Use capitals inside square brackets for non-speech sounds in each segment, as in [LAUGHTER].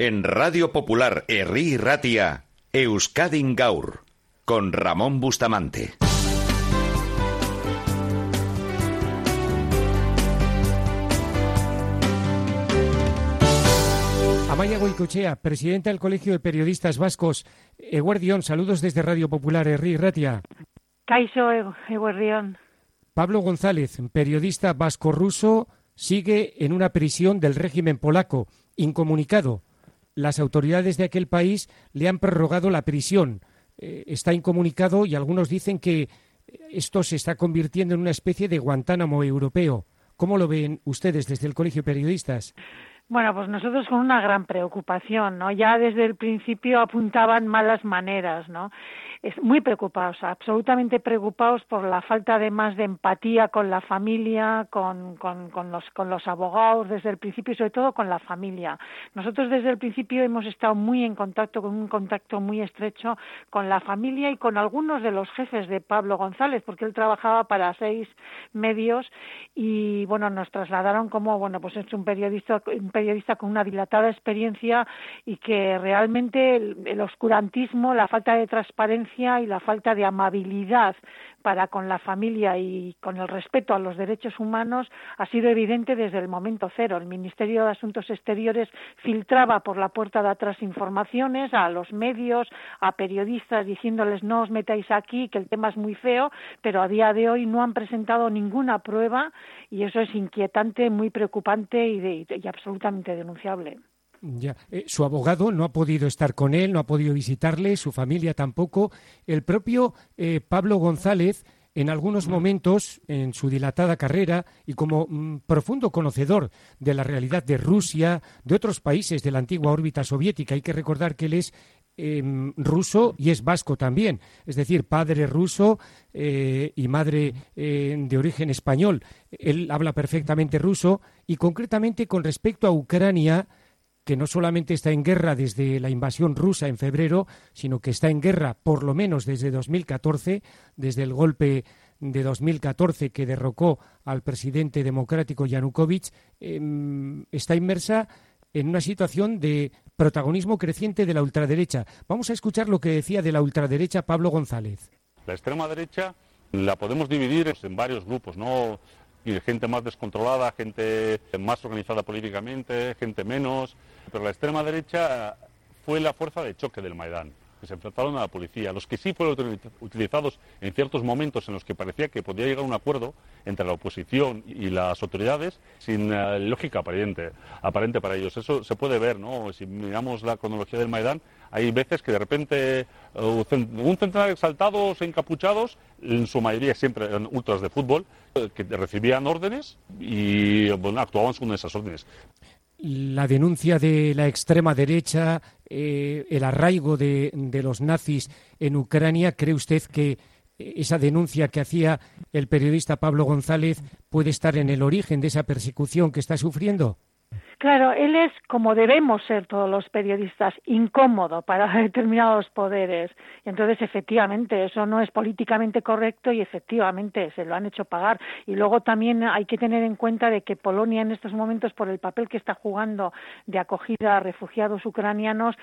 En Radio Popular Herri Ratia, Euskadin Gaur, con Ramón Bustamante. Amaya Goicochea, presidenta del Colegio de Periodistas Vascos. Eguardión, saludos desde Radio Popular Herri Ratia. Caixo Eguardión. Pablo González, periodista vasco-ruso, sigue en una prisión del régimen polaco, incomunicado. Las autoridades de aquel país le han prorrogado la prisión. Eh, está incomunicado y algunos dicen que esto se está convirtiendo en una especie de Guantánamo europeo. ¿Cómo lo ven ustedes desde el Colegio de Periodistas? Bueno, pues nosotros con una gran preocupación, ¿no? Ya desde el principio apuntaban malas maneras, ¿no? Es muy preocupados, absolutamente preocupados por la falta de más de empatía con la familia, con, con, los, con los abogados desde el principio y sobre todo con la familia. Nosotros desde el principio hemos estado muy en contacto, con un contacto muy estrecho con la familia y con algunos de los jefes de Pablo González, porque él trabajaba para seis medios y bueno, nos trasladaron como bueno, pues es un periodista, un periodista con una dilatada experiencia y que realmente el oscurantismo, la falta de transparencia y la falta de amabilidad para con la familia y con el respeto a los derechos humanos ha sido evidente desde el momento cero. El Ministerio de Asuntos Exteriores filtraba por la puerta de atrás informaciones a los medios, a periodistas diciéndoles no os metáis aquí, que el tema es muy feo, pero a día de hoy no han presentado ninguna prueba y eso es inquietante, muy preocupante y, y absolutamente denunciable. Eh, su abogado no ha podido estar con él, no ha podido visitarle, su familia tampoco. El propio eh, Pablo González, en algunos momentos, en su dilatada carrera y como mm, profundo conocedor de la realidad de Rusia, de otros países de la antigua órbita soviética, hay que recordar que él es em, ruso y es vasco también, es decir, padre ruso eh, y madre de origen español. Él habla perfectamente ruso y concretamente con respecto a Ucrania, que no solamente está en guerra desde la invasión rusa en febrero, sino que está en guerra por lo menos desde 2014, desde el golpe de 2014 que derrocó al presidente democrático Yanukovych, em, está inmersa en una situación de protagonismo creciente de la ultraderecha. Vamos a escuchar lo que decía de la ultraderecha Pablo González. La extrema derecha la podemos dividir en varios grupos, ¿no? Gente más descontrolada, gente más organizada políticamente, gente menos, pero la extrema derecha fue la fuerza de choque del Maidán que se enfrentaron a la policía, los que sí fueron utilizados en ciertos momentos en los que parecía que podía llegar a un acuerdo entre la oposición y las autoridades sin eh, lógica aparente, aparente para ellos. Eso se puede ver, ¿no? Si miramos la cronología del Maidán, hay veces que de repente uh, un centenar de exaltados encapuchados, en su mayoría siempre eran ultras de fútbol, eh, que recibían órdenes y bueno, actuaban según esas órdenes. La denuncia de la extrema derecha, eh, el arraigo de, de los nazis en Ucrania, ¿cree usted que esa denuncia que hacía el periodista Pablo González puede estar en el origen de esa persecución que está sufriendo? Claro, él es, como debemos ser todos los periodistas, incómodo para [LAUGHS] determinados poderes. Y entonces, efectivamente, eso no es políticamente correcto y efectivamente se lo han hecho pagar. Y luego también hay que tener en cuenta de que Polonia en estos momentos, por el papel que está jugando de acogida a refugiados ucranianos,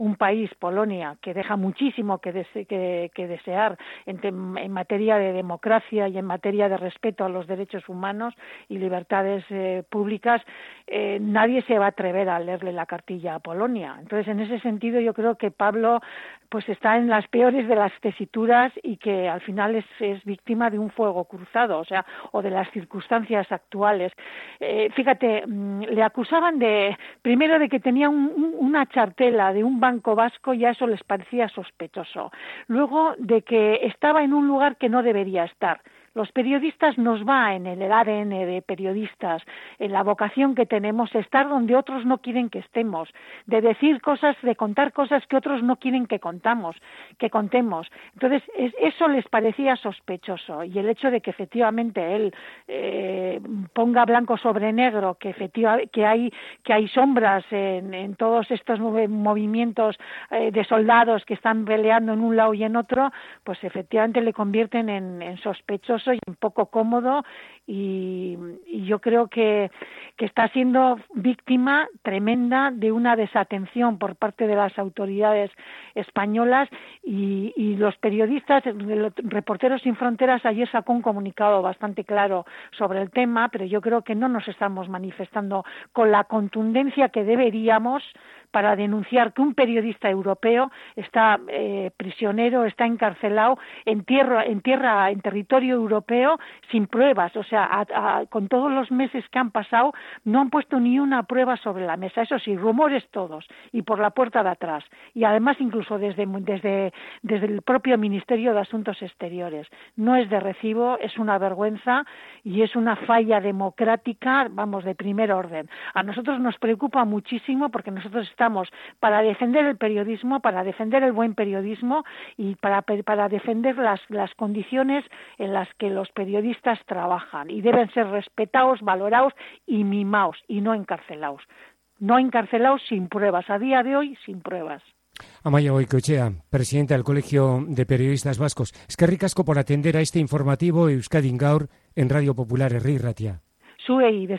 un país, Polonia, que deja muchísimo que, desear en, materia de democracia y en materia de respeto a los derechos humanos y libertades eh, públicas, eh, nadie se va a atrever a leerle la cartilla a Polonia. Entonces, en ese sentido, yo creo que Pablo pues está en las peores de las tesituras y que al final es, víctima de un fuego cruzado, o sea, o de las circunstancias actuales. Eh, fíjate, mm, le acusaban de, primero de que tenía una chartela de un banco vasco, ya eso les parecía sospechoso. Luego de que estaba en un lugar que no debería estar los periodistas nos va en el ADN de periodistas, en la vocación que tenemos, estar donde otros no quieren que estemos, de decir cosas, de contar cosas que otros no quieren que contamos, que contemos. Entonces, eso les parecía sospechoso y el hecho de que efectivamente él eh, ponga blanco sobre negro, que efectivamente que hay que hay sombras en, todos estos movimientos eh, de soldados que están peleando en un lado y en otro, pues efectivamente le convierten en, en sospechoso vergonzoso y un poco cómodo y, yo creo que, que, está siendo víctima tremenda de una desatención por parte de las autoridades españolas y, y los periodistas, Reporteros sin Fronteras ayer sacó un comunicado bastante claro sobre el tema, pero yo creo que no nos estamos manifestando con la contundencia que deberíamos para denunciar que un periodista europeo está eh, prisionero, está encarcelado en tierra, en tierra, en territorio europeo sin pruebas. O sea, con todos los meses que han pasado no han puesto ni una prueba sobre la mesa. Eso sí, rumores todos y por la puerta de atrás. Y además incluso desde, desde, desde el propio Ministerio de Asuntos Exteriores. No es de recibo, es una vergüenza y es una falla democrática, vamos, de primer orden. A nosotros nos preocupa muchísimo porque nosotros estamos para defender el periodismo, para defender el buen periodismo y para, para defender las, las condiciones en las que los periodistas trabajan y deben ser respetados, valorados y mimados y no encarcelados. No encarcelados sin pruebas, a día de hoy sin pruebas. Amaya Oikochea, presidenta del Colegio de Periodistas Vascos. Es que ricasco por atender a este informativo Euskadi Gaur en Radio Popular Herri Ratia. Sue y de